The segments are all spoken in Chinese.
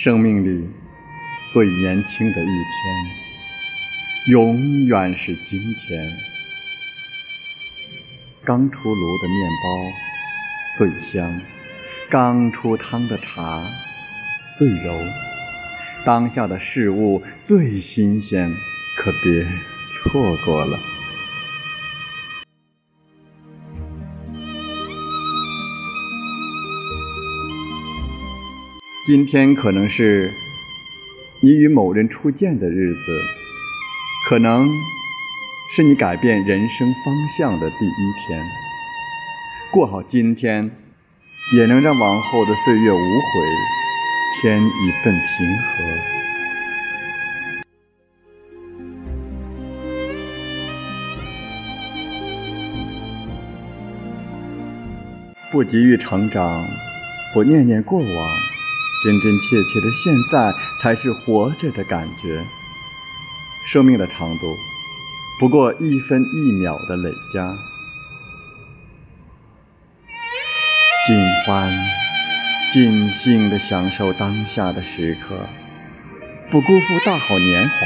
生命里最年轻的一天，永远是今天。刚出炉的面包最香，刚出汤的茶最柔。当下的事物最新鲜，可别错过了。今天可能是你与某人初见的日子，可能是你改变人生方向的第一天。过好今天，也能让往后的岁月无悔添一份平和。不急于成长，不念念过往。真真切切的现在，才是活着的感觉。生命的长度，不过一分一秒的累加。尽欢，尽兴的享受当下的时刻，不辜负大好年华。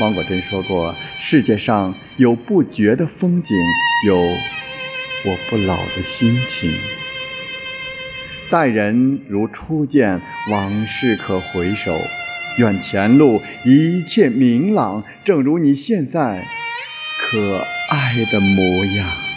汪国真说过：“世界上有不绝的风景，有我不老的心情。”待人如初见，往事可回首。愿前路一切明朗，正如你现在可爱的模样。